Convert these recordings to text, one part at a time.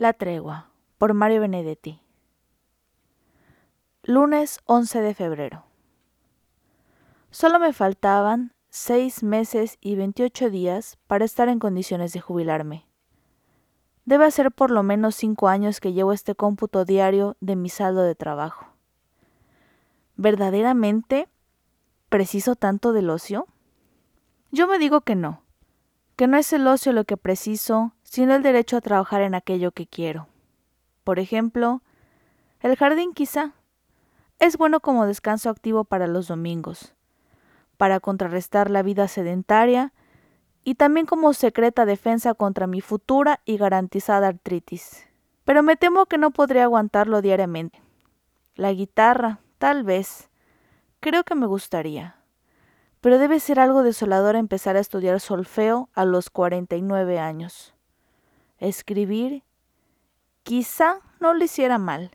La tregua, por Mario Benedetti. Lunes 11 de febrero. Solo me faltaban seis meses y 28 días para estar en condiciones de jubilarme. Debe ser por lo menos cinco años que llevo este cómputo diario de mi saldo de trabajo. ¿Verdaderamente preciso tanto del ocio? Yo me digo que no, que no es el ocio lo que preciso, sino el derecho a trabajar en aquello que quiero. Por ejemplo, el jardín quizá es bueno como descanso activo para los domingos, para contrarrestar la vida sedentaria y también como secreta defensa contra mi futura y garantizada artritis. Pero me temo que no podré aguantarlo diariamente. La guitarra, tal vez. Creo que me gustaría. Pero debe ser algo desolador empezar a estudiar solfeo a los 49 años. Escribir, quizá no le hiciera mal.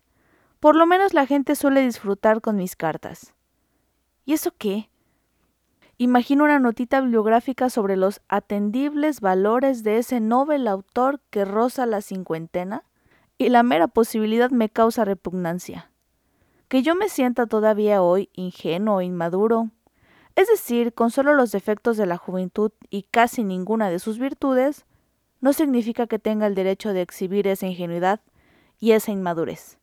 Por lo menos la gente suele disfrutar con mis cartas. ¿Y eso qué? Imagino una notita bibliográfica sobre los atendibles valores de ese novel autor que roza la cincuentena y la mera posibilidad me causa repugnancia. Que yo me sienta todavía hoy ingenuo e inmaduro, es decir, con solo los defectos de la juventud y casi ninguna de sus virtudes, no significa que tenga el derecho de exhibir esa ingenuidad y esa inmadurez.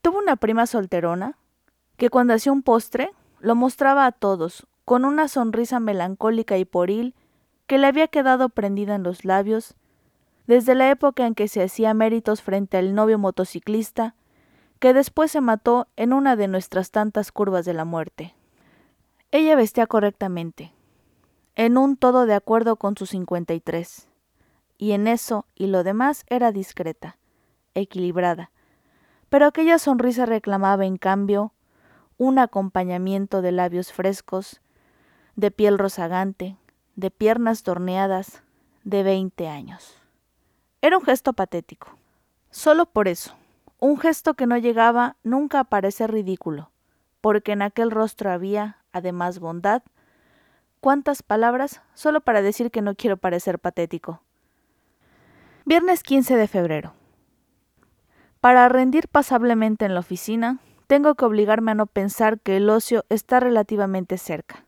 Tuvo una prima solterona que cuando hacía un postre lo mostraba a todos con una sonrisa melancólica y poril que le había quedado prendida en los labios desde la época en que se hacía méritos frente al novio motociclista, que después se mató en una de nuestras tantas curvas de la muerte. Ella vestía correctamente, en un todo de acuerdo con sus 53, y en eso y lo demás era discreta, equilibrada, pero aquella sonrisa reclamaba en cambio un acompañamiento de labios frescos, de piel rozagante, de piernas torneadas, de veinte años. Era un gesto patético. Solo por eso, un gesto que no llegaba nunca a parecer ridículo, porque en aquel rostro había, además, bondad. ¿Cuántas palabras solo para decir que no quiero parecer patético? Viernes 15 de febrero. Para rendir pasablemente en la oficina, tengo que obligarme a no pensar que el ocio está relativamente cerca.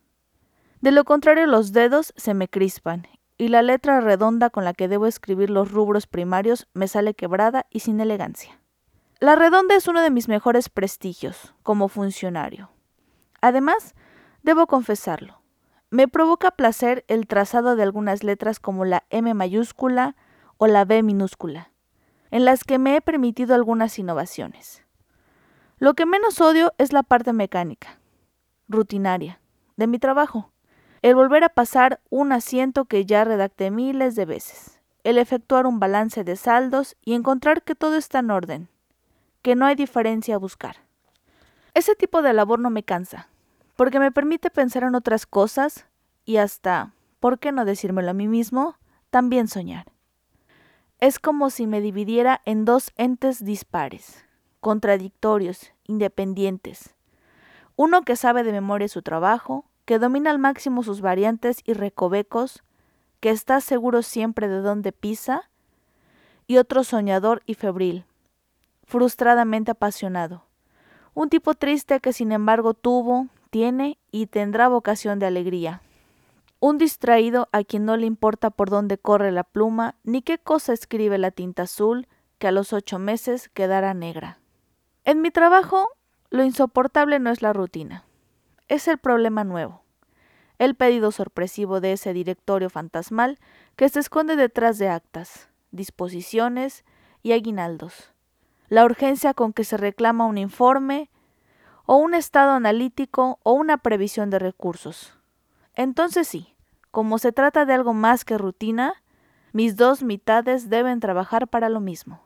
De lo contrario, los dedos se me crispan y la letra redonda con la que debo escribir los rubros primarios me sale quebrada y sin elegancia. La redonda es uno de mis mejores prestigios como funcionario. Además, debo confesarlo, me provoca placer el trazado de algunas letras como la M mayúscula o la B minúscula, en las que me he permitido algunas innovaciones. Lo que menos odio es la parte mecánica, rutinaria, de mi trabajo el volver a pasar un asiento que ya redacté miles de veces, el efectuar un balance de saldos y encontrar que todo está en orden, que no hay diferencia a buscar. Ese tipo de labor no me cansa, porque me permite pensar en otras cosas y hasta, ¿por qué no decírmelo a mí mismo?, también soñar. Es como si me dividiera en dos entes dispares, contradictorios, independientes. Uno que sabe de memoria su trabajo que domina al máximo sus variantes y recovecos, que está seguro siempre de dónde pisa, y otro soñador y febril, frustradamente apasionado, un tipo triste que sin embargo tuvo, tiene y tendrá vocación de alegría, un distraído a quien no le importa por dónde corre la pluma ni qué cosa escribe la tinta azul que a los ocho meses quedará negra. En mi trabajo, lo insoportable no es la rutina es el problema nuevo. El pedido sorpresivo de ese directorio fantasmal que se esconde detrás de actas, disposiciones y aguinaldos. La urgencia con que se reclama un informe o un estado analítico o una previsión de recursos. Entonces sí, como se trata de algo más que rutina, mis dos mitades deben trabajar para lo mismo.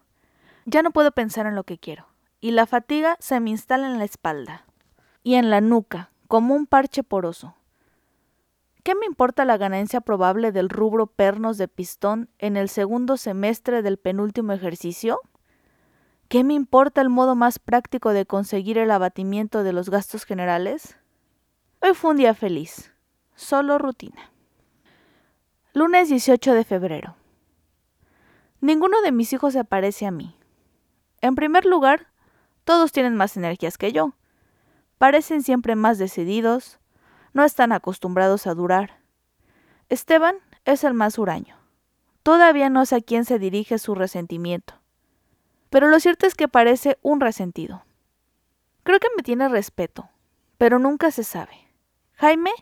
Ya no puedo pensar en lo que quiero, y la fatiga se me instala en la espalda y en la nuca, como un parche poroso. ¿Qué me importa la ganancia probable del rubro pernos de pistón en el segundo semestre del penúltimo ejercicio? ¿Qué me importa el modo más práctico de conseguir el abatimiento de los gastos generales? Hoy fue un día feliz, solo rutina. Lunes 18 de febrero. Ninguno de mis hijos se parece a mí. En primer lugar, todos tienen más energías que yo. Parecen siempre más decididos, no están acostumbrados a durar. Esteban es el más huraño. Todavía no sé a quién se dirige su resentimiento. Pero lo cierto es que parece un resentido. Creo que me tiene respeto, pero nunca se sabe. Jaime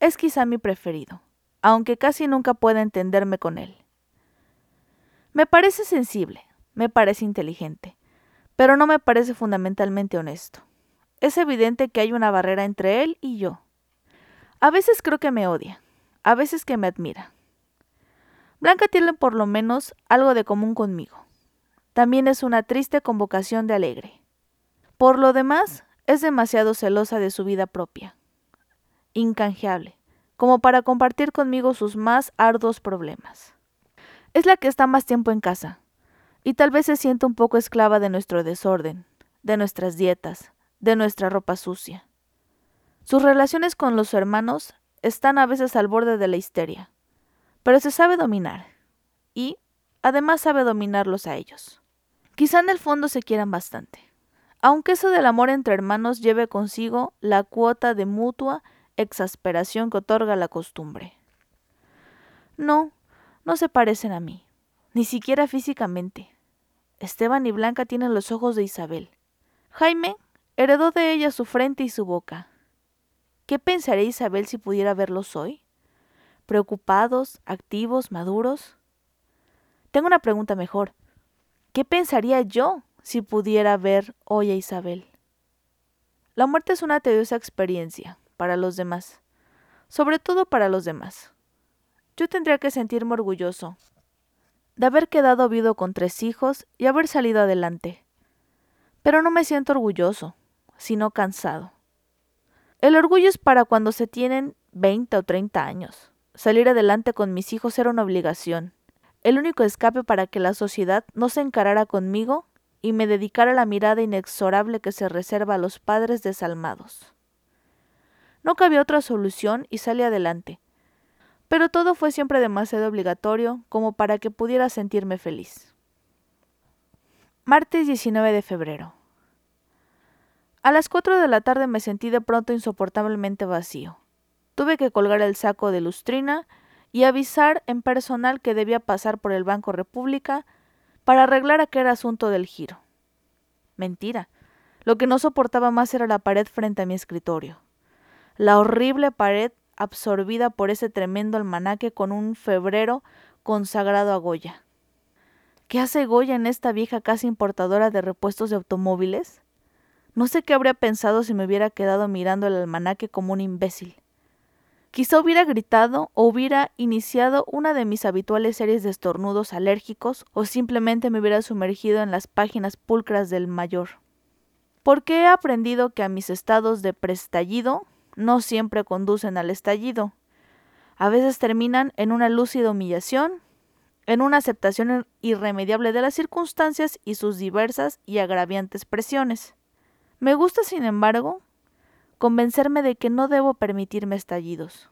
es quizá mi preferido, aunque casi nunca pueda entenderme con él. Me parece sensible, me parece inteligente, pero no me parece fundamentalmente honesto. Es evidente que hay una barrera entre él y yo. A veces creo que me odia, a veces que me admira. Blanca tiene por lo menos algo de común conmigo. También es una triste convocación de alegre. Por lo demás, es demasiado celosa de su vida propia. Incanjeable, como para compartir conmigo sus más arduos problemas. Es la que está más tiempo en casa, y tal vez se sienta un poco esclava de nuestro desorden, de nuestras dietas, de nuestra ropa sucia. Sus relaciones con los hermanos están a veces al borde de la histeria, pero se sabe dominar, y además sabe dominarlos a ellos. Quizá en el fondo se quieran bastante, aunque eso del amor entre hermanos lleve consigo la cuota de mutua exasperación que otorga la costumbre. No, no se parecen a mí, ni siquiera físicamente. Esteban y Blanca tienen los ojos de Isabel. Jaime heredó de ella su frente y su boca. ¿Qué pensaría Isabel si pudiera verlos hoy? ¿Preocupados, activos, maduros? Tengo una pregunta mejor. ¿Qué pensaría yo si pudiera ver hoy a Isabel? La muerte es una tediosa experiencia para los demás, sobre todo para los demás. Yo tendría que sentirme orgulloso de haber quedado viudo con tres hijos y haber salido adelante. Pero no me siento orgulloso, sino cansado. El orgullo es para cuando se tienen 20 o 30 años. Salir adelante con mis hijos era una obligación, el único escape para que la sociedad no se encarara conmigo y me dedicara la mirada inexorable que se reserva a los padres desalmados. No cabía otra solución y salí adelante, pero todo fue siempre demasiado obligatorio como para que pudiera sentirme feliz. Martes 19 de febrero. A las cuatro de la tarde me sentí de pronto insoportablemente vacío. Tuve que colgar el saco de lustrina y avisar en personal que debía pasar por el Banco República para arreglar aquel asunto del giro. Mentira. Lo que no soportaba más era la pared frente a mi escritorio. La horrible pared absorbida por ese tremendo almanaque con un febrero consagrado a Goya. ¿Qué hace Goya en esta vieja casa importadora de repuestos de automóviles? No sé qué habría pensado si me hubiera quedado mirando el almanaque como un imbécil. Quizá hubiera gritado o hubiera iniciado una de mis habituales series de estornudos alérgicos o simplemente me hubiera sumergido en las páginas pulcras del mayor. Porque he aprendido que a mis estados de prestallido no siempre conducen al estallido. A veces terminan en una lúcida humillación, en una aceptación irremediable de las circunstancias y sus diversas y agraviantes presiones. Me gusta, sin embargo, convencerme de que no debo permitirme estallidos,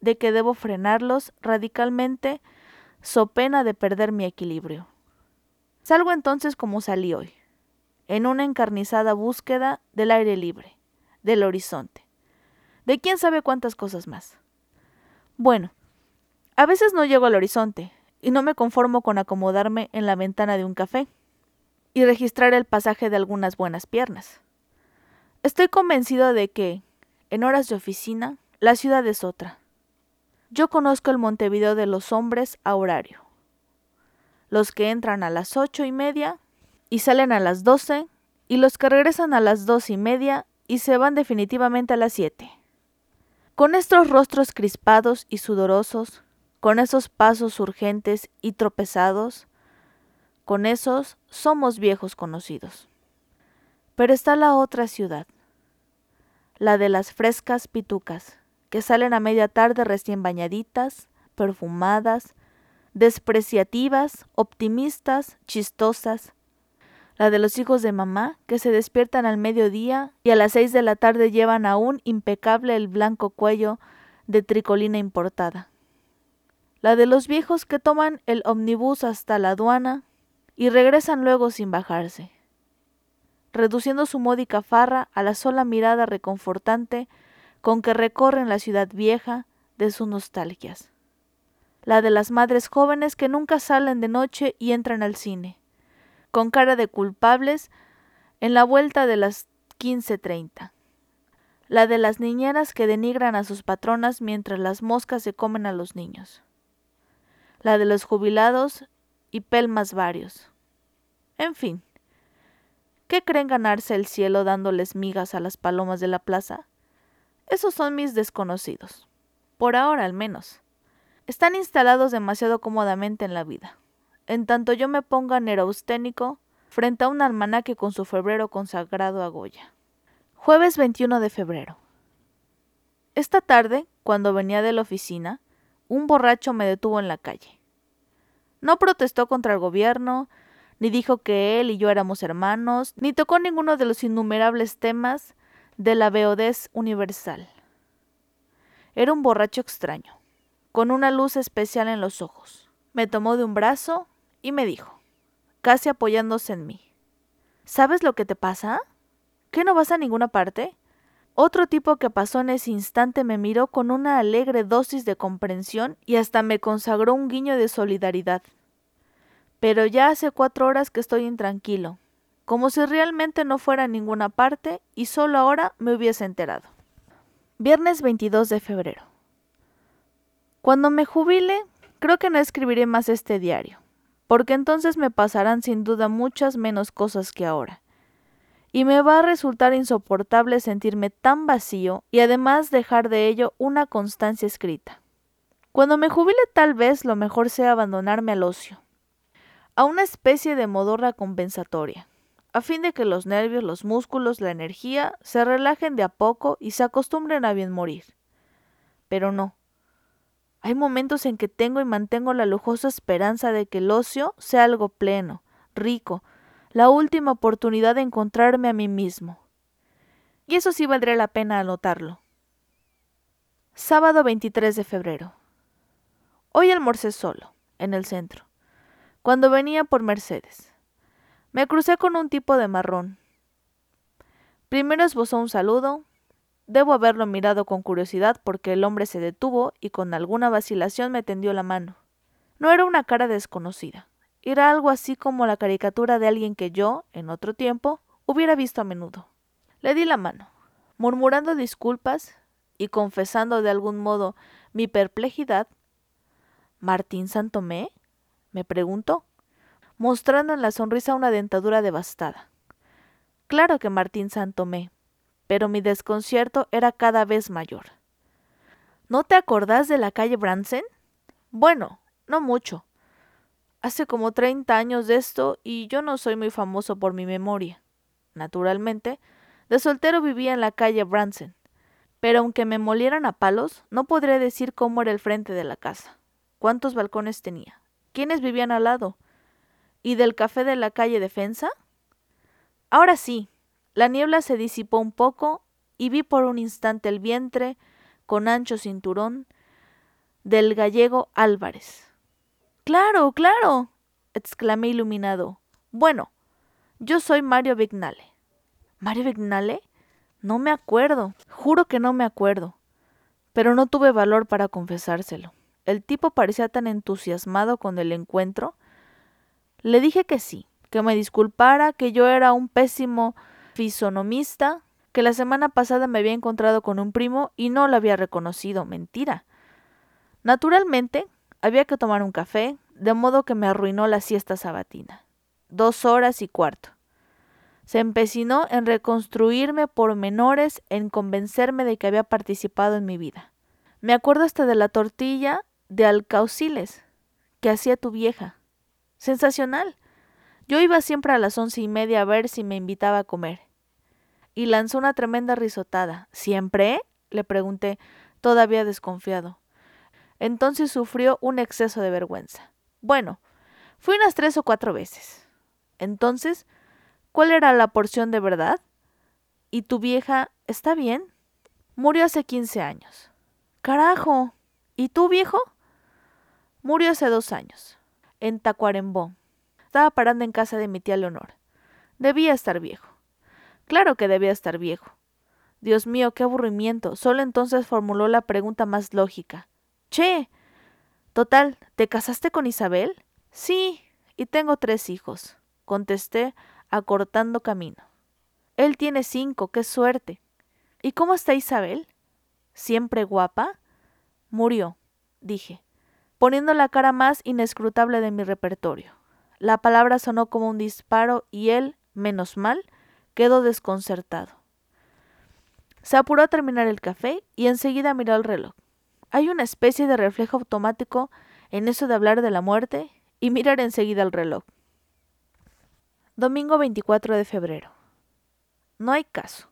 de que debo frenarlos radicalmente so pena de perder mi equilibrio. Salgo entonces como salí hoy, en una encarnizada búsqueda del aire libre, del horizonte, de quién sabe cuántas cosas más. Bueno, a veces no llego al horizonte y no me conformo con acomodarme en la ventana de un café y registrar el pasaje de algunas buenas piernas. Estoy convencido de que, en horas de oficina, la ciudad es otra. Yo conozco el Montevideo de los hombres a horario. Los que entran a las ocho y media y salen a las doce, y los que regresan a las dos y media y se van definitivamente a las siete. Con estos rostros crispados y sudorosos, con esos pasos urgentes y tropezados, con esos somos viejos conocidos. Pero está la otra ciudad, la de las frescas pitucas, que salen a media tarde recién bañaditas, perfumadas, despreciativas, optimistas, chistosas, la de los hijos de mamá, que se despiertan al mediodía y a las seis de la tarde llevan aún impecable el blanco cuello de tricolina importada, la de los viejos que toman el omnibus hasta la aduana y regresan luego sin bajarse, reduciendo su módica farra a la sola mirada reconfortante con que recorren la ciudad vieja de sus nostalgias, la de las madres jóvenes que nunca salen de noche y entran al cine, con cara de culpables en la vuelta de las 15.30 la de las niñeras que denigran a sus patronas mientras las moscas se comen a los niños, la de los jubilados y pelmas varios. En fin, ¿qué creen ganarse el cielo dándoles migas a las palomas de la plaza? Esos son mis desconocidos, por ahora al menos. Están instalados demasiado cómodamente en la vida. En tanto yo me ponga nerousténico frente a un almanaque con su febrero consagrado a Goya. Jueves 21 de febrero. Esta tarde, cuando venía de la oficina, un borracho me detuvo en la calle. No protestó contra el gobierno, ni dijo que él y yo éramos hermanos, ni tocó ninguno de los innumerables temas de la beodez universal. Era un borracho extraño, con una luz especial en los ojos. Me tomó de un brazo y me dijo, casi apoyándose en mí, ¿Sabes lo que te pasa? ¿Qué no vas a ninguna parte? Otro tipo que pasó en ese instante me miró con una alegre dosis de comprensión y hasta me consagró un guiño de solidaridad. Pero ya hace cuatro horas que estoy intranquilo, como si realmente no fuera a ninguna parte y solo ahora me hubiese enterado. Viernes 22 de febrero. Cuando me jubile, creo que no escribiré más este diario, porque entonces me pasarán sin duda muchas menos cosas que ahora y me va a resultar insoportable sentirme tan vacío y además dejar de ello una constancia escrita. Cuando me jubile tal vez lo mejor sea abandonarme al ocio, a una especie de modorra compensatoria, a fin de que los nervios, los músculos, la energía se relajen de a poco y se acostumbren a bien morir. Pero no. Hay momentos en que tengo y mantengo la lujosa esperanza de que el ocio sea algo pleno, rico, la última oportunidad de encontrarme a mí mismo. Y eso sí valdría la pena anotarlo. Sábado 23 de febrero. Hoy almorcé solo, en el centro, cuando venía por Mercedes. Me crucé con un tipo de marrón. Primero esbozó un saludo. Debo haberlo mirado con curiosidad porque el hombre se detuvo y con alguna vacilación me tendió la mano. No era una cara desconocida. Era algo así como la caricatura de alguien que yo, en otro tiempo, hubiera visto a menudo. Le di la mano, murmurando disculpas y confesando de algún modo mi perplejidad. ¿Martín Santomé? me preguntó, mostrando en la sonrisa una dentadura devastada. Claro que Martín Santomé, pero mi desconcierto era cada vez mayor. ¿No te acordás de la calle Bransen? Bueno, no mucho, Hace como 30 años de esto y yo no soy muy famoso por mi memoria. Naturalmente, de soltero vivía en la calle Bransen, pero aunque me molieran a palos, no podré decir cómo era el frente de la casa, cuántos balcones tenía, quiénes vivían al lado, y del café de la calle Defensa. Ahora sí, la niebla se disipó un poco y vi por un instante el vientre, con ancho cinturón, del gallego Álvarez Claro, claro, exclamé iluminado. Bueno, yo soy Mario Vignale. ¿Mario Vignale? No me acuerdo, juro que no me acuerdo. Pero no tuve valor para confesárselo. El tipo parecía tan entusiasmado con el encuentro. Le dije que sí, que me disculpara, que yo era un pésimo fisonomista, que la semana pasada me había encontrado con un primo y no lo había reconocido. Mentira. Naturalmente, había que tomar un café, de modo que me arruinó la siesta sabatina. Dos horas y cuarto. Se empecinó en reconstruirme por menores, en convencerme de que había participado en mi vida. Me acuerdo hasta de la tortilla de alcauciles que hacía tu vieja. Sensacional. Yo iba siempre a las once y media a ver si me invitaba a comer. Y lanzó una tremenda risotada. ¿Siempre? le pregunté, todavía desconfiado. Entonces sufrió un exceso de vergüenza. Bueno, fui unas tres o cuatro veces. Entonces, ¿cuál era la porción de verdad? ¿Y tu vieja está bien? Murió hace quince años. Carajo. ¿Y tú, viejo? Murió hace dos años, en Tacuarembó. Estaba parando en casa de mi tía Leonor. Debía estar viejo. Claro que debía estar viejo. Dios mío, qué aburrimiento. Solo entonces formuló la pregunta más lógica. Che. Total, ¿te casaste con Isabel? Sí, y tengo tres hijos, contesté, acortando camino. Él tiene cinco, qué suerte. ¿Y cómo está Isabel? ¿Siempre guapa? Murió, dije, poniendo la cara más inescrutable de mi repertorio. La palabra sonó como un disparo y él, menos mal, quedó desconcertado. Se apuró a terminar el café y enseguida miró el reloj. Hay una especie de reflejo automático en eso de hablar de la muerte y mirar enseguida el reloj. Domingo 24 de febrero. No hay caso.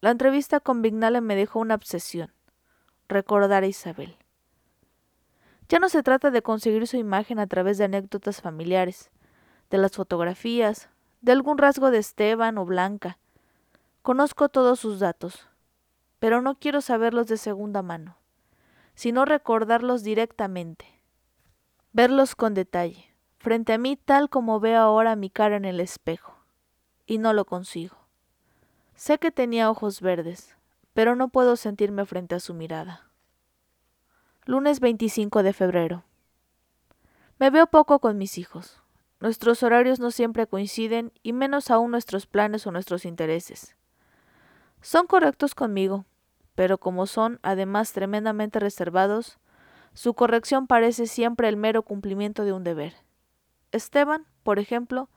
La entrevista con Vignale me dejó una obsesión. Recordar a Isabel. Ya no se trata de conseguir su imagen a través de anécdotas familiares, de las fotografías, de algún rasgo de Esteban o Blanca. Conozco todos sus datos, pero no quiero saberlos de segunda mano, sino recordarlos directamente, verlos con detalle, frente a mí tal como veo ahora mi cara en el espejo, y no lo consigo. Sé que tenía ojos verdes, pero no puedo sentirme frente a su mirada. Lunes 25 de febrero. Me veo poco con mis hijos. Nuestros horarios no siempre coinciden y menos aún nuestros planes o nuestros intereses. Son correctos conmigo, pero como son además tremendamente reservados, su corrección parece siempre el mero cumplimiento de un deber. Esteban, por ejemplo,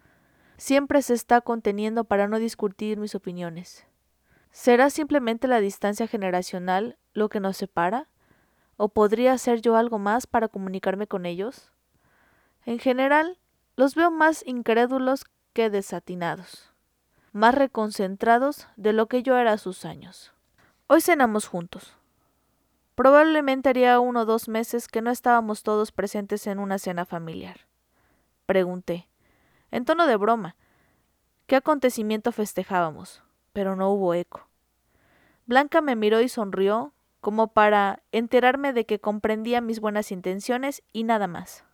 siempre se está conteniendo para no discutir mis opiniones. ¿Será simplemente la distancia generacional lo que nos separa? ¿O podría hacer yo algo más para comunicarme con ellos? En general, los veo más incrédulos que desatinados, más reconcentrados de lo que yo era a sus años. Hoy cenamos juntos. Probablemente haría uno o dos meses que no estábamos todos presentes en una cena familiar. Pregunté, en tono de broma, qué acontecimiento festejábamos, pero no hubo eco. Blanca me miró y sonrió, como para enterarme de que comprendía mis buenas intenciones y nada más.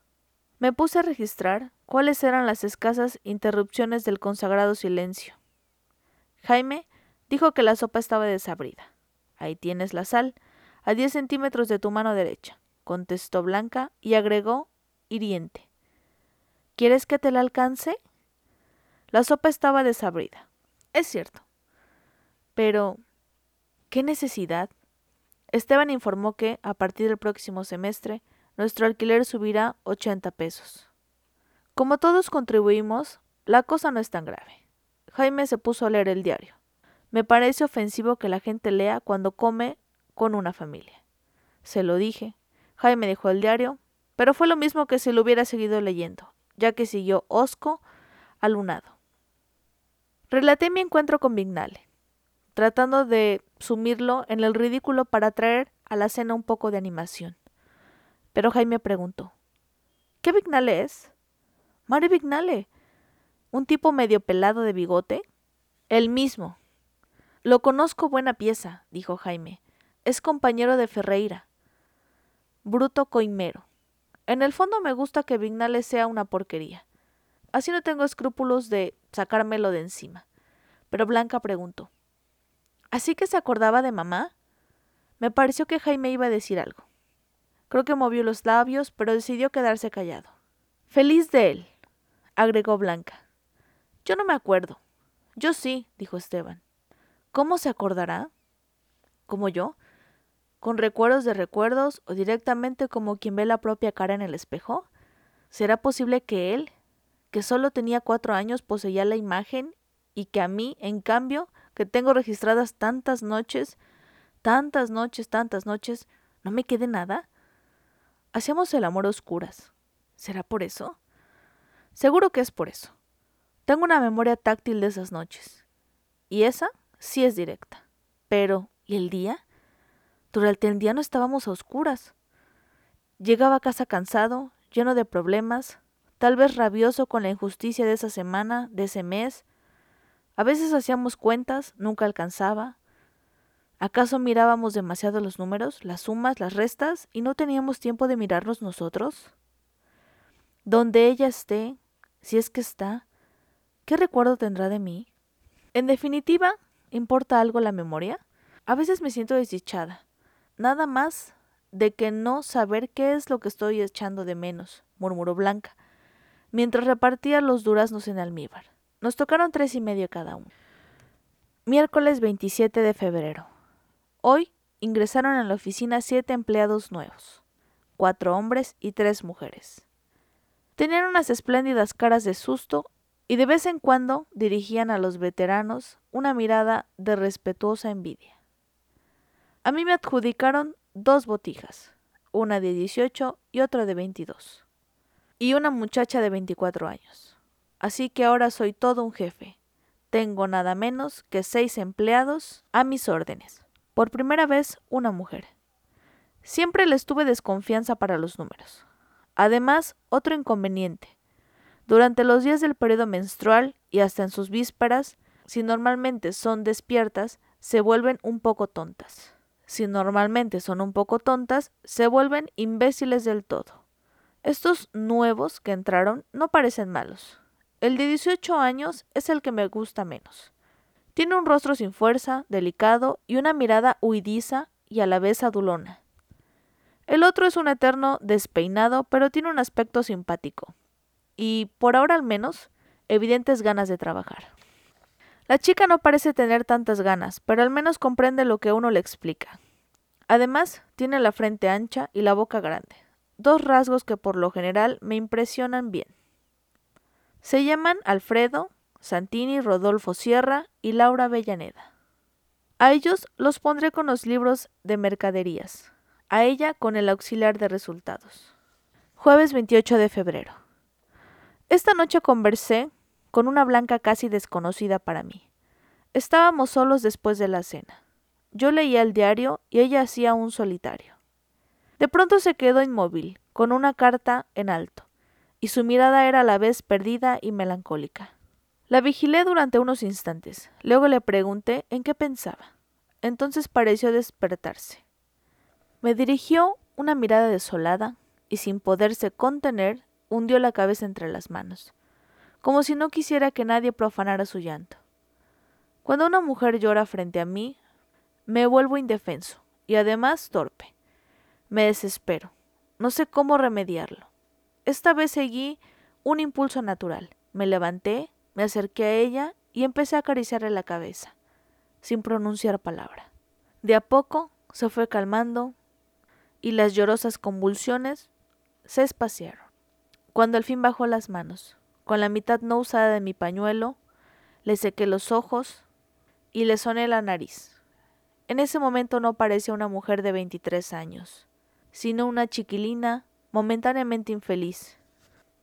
Me puse a registrar cuáles eran las escasas interrupciones del consagrado silencio. Jaime dijo que la sopa estaba desabrida. Ahí tienes la sal, a diez centímetros de tu mano derecha, contestó Blanca y agregó, hiriente. ¿Quieres que te la alcance? La sopa estaba desabrida. Es cierto. Pero, ¿qué necesidad? Esteban informó que, a partir del próximo semestre, nuestro alquiler subirá 80 pesos. Como todos contribuimos, la cosa no es tan grave. Jaime se puso a leer el diario. Me parece ofensivo que la gente lea cuando come con una familia. Se lo dije. Jaime dejó el diario, pero fue lo mismo que si lo hubiera seguido leyendo, ya que siguió hosco alunado. Relaté mi encuentro con Vignale, tratando de sumirlo en el ridículo para traer a la cena un poco de animación. Pero Jaime preguntó ¿Qué Vignale es? Mario Vignale. ¿Un tipo medio pelado de bigote? El mismo, lo conozco buena pieza, dijo Jaime. Es compañero de Ferreira. Bruto coimero. En el fondo me gusta que Vignales sea una porquería. Así no tengo escrúpulos de sacármelo de encima. Pero Blanca preguntó. ¿Así que se acordaba de mamá? Me pareció que Jaime iba a decir algo. Creo que movió los labios, pero decidió quedarse callado. Feliz de él, agregó Blanca. Yo no me acuerdo. Yo sí, dijo Esteban. ¿Cómo se acordará? ¿Como yo? ¿Con recuerdos de recuerdos o directamente como quien ve la propia cara en el espejo? ¿Será posible que él, que solo tenía cuatro años, poseía la imagen y que a mí, en cambio, que tengo registradas tantas noches, tantas noches, tantas noches, no me quede nada? Hacíamos el amor a oscuras. ¿Será por eso? Seguro que es por eso. Tengo una memoria táctil de esas noches. ¿Y esa? sí es directa. Pero, ¿y el día? Durante el día no estábamos a oscuras. Llegaba a casa cansado, lleno de problemas, tal vez rabioso con la injusticia de esa semana, de ese mes. A veces hacíamos cuentas, nunca alcanzaba. ¿Acaso mirábamos demasiado los números, las sumas, las restas, y no teníamos tiempo de mirarnos nosotros? Donde ella esté, Si es que está, ¿qué recuerdo tendrá de mí? En definitiva, ¿importa algo la memoria? A veces me siento desdichada. Nada más de que no saber qué es lo que estoy echando de menos, murmuró Blanca, mientras repartía los duraznos en almíbar. Nos tocaron tres y medio cada uno. Miércoles 27 de febrero. Hoy ingresaron a la oficina siete empleados nuevos, cuatro hombres y tres mujeres. Tenían unas espléndidas caras de susto y de vez en cuando dirigían a los veteranos una mirada de respetuosa envidia. A mí me adjudicaron dos botijas, una de 18 y otra de 22, y una muchacha de 24 años. Así que ahora soy todo un jefe. Tengo nada menos que seis empleados a mis órdenes. Por primera vez, una mujer. Siempre les tuve desconfianza para los números. Además, otro inconveniente. Durante los días del periodo menstrual y hasta en sus vísperas, si normalmente son despiertas, se vuelven un poco tontas. Si normalmente son un poco tontas, se vuelven imbéciles del todo. Estos nuevos que entraron no parecen malos. El de 18 años es el que me gusta menos. Tiene un rostro sin fuerza, delicado y una mirada huidiza y a la vez adulona. El otro es un eterno despeinado, pero tiene un aspecto simpático. Y, por ahora al menos, evidentes ganas de trabajar. La chica no parece tener tantas ganas, pero al menos comprende lo que uno le explica. Además, tiene la frente ancha y la boca grande, dos rasgos que por lo general me impresionan bien. Se llaman Alfredo, Santini, Rodolfo Sierra y Laura Avellaneda. A ellos los pondré con los libros de mercaderías, a ella con el auxiliar de resultados. Jueves 28 de febrero. Esta noche conversé con una blanca casi desconocida para mí. Estábamos solos después de la cena. Yo leía el diario y ella hacía un solitario. De pronto se quedó inmóvil, con una carta en alto, y su mirada era a la vez perdida y melancólica. La vigilé durante unos instantes, luego le pregunté en qué pensaba. Entonces pareció despertarse. Me dirigió una mirada desolada y sin poderse contener hundió la cabeza entre las manos, como si no quisiera que nadie profanara su llanto. Cuando una mujer llora frente a mí, me vuelvo indefenso y además torpe. Me desespero. No sé cómo remediarlo. Esta vez seguí un impulso natural. Me levanté, me acerqué a ella y empecé a acariciarle la cabeza, sin pronunciar palabra. De a poco se fue calmando, y las llorosas convulsiones se espaciaron. Cuando al fin bajó las manos, con la mitad no usada de mi pañuelo, le sequé los ojos y le soné la nariz. En ese momento no parecía una mujer de 23 años, sino una chiquilina momentáneamente infeliz,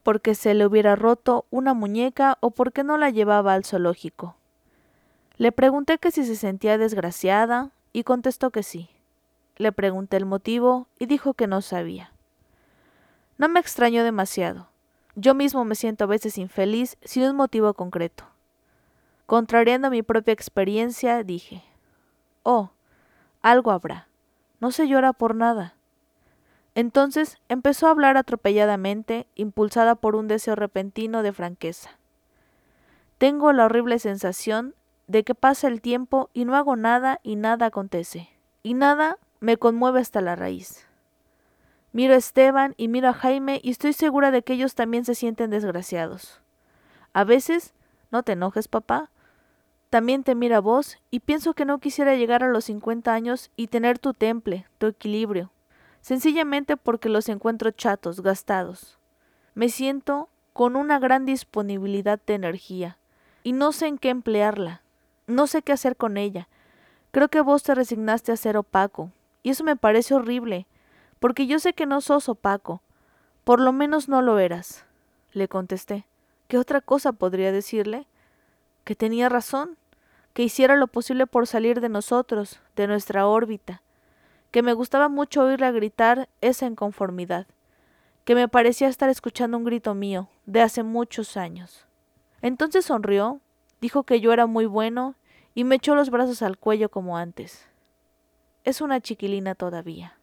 porque se le hubiera roto una muñeca o porque no la llevaba al zoológico. Le pregunté que si se sentía desgraciada y contestó que sí. Le pregunté el motivo y dijo que no sabía. No me extrañó demasiado. Yo mismo me siento a veces infeliz sin un motivo concreto. Contrariando mi propia experiencia, dije, Oh, algo habrá. No se llora por nada. Entonces empezó a hablar atropelladamente, impulsada por un deseo repentino de franqueza. Tengo la horrible sensación de que pasa el tiempo y no hago nada y nada acontece. Y nada me conmueve hasta la raíz. Miro a Esteban y miro a Jaime y estoy segura de que ellos también se sienten desgraciados. A veces, no te enojes, papá, también te mira vos y pienso que no quisiera llegar a los cincuenta años y tener tu temple, tu equilibrio, sencillamente porque los encuentro chatos, gastados. Me siento con una gran disponibilidad de energía y no sé en qué emplearla, no sé qué hacer con ella. Creo que vos te resignaste a ser opaco, y eso me parece horrible, porque yo sé que no sos opaco. Por lo menos no lo eras. Le contesté. ¿Qué otra cosa podría decirle? Que tenía razón, que hiciera lo posible por salir de nosotros, de nuestra órbita, que me gustaba mucho oírla gritar esa inconformidad, que me parecía estar escuchando un grito mío, de hace muchos años. Entonces sonrió, dijo que yo era muy bueno y me echó los brazos al cuello como antes. Es una chiquilina todavía.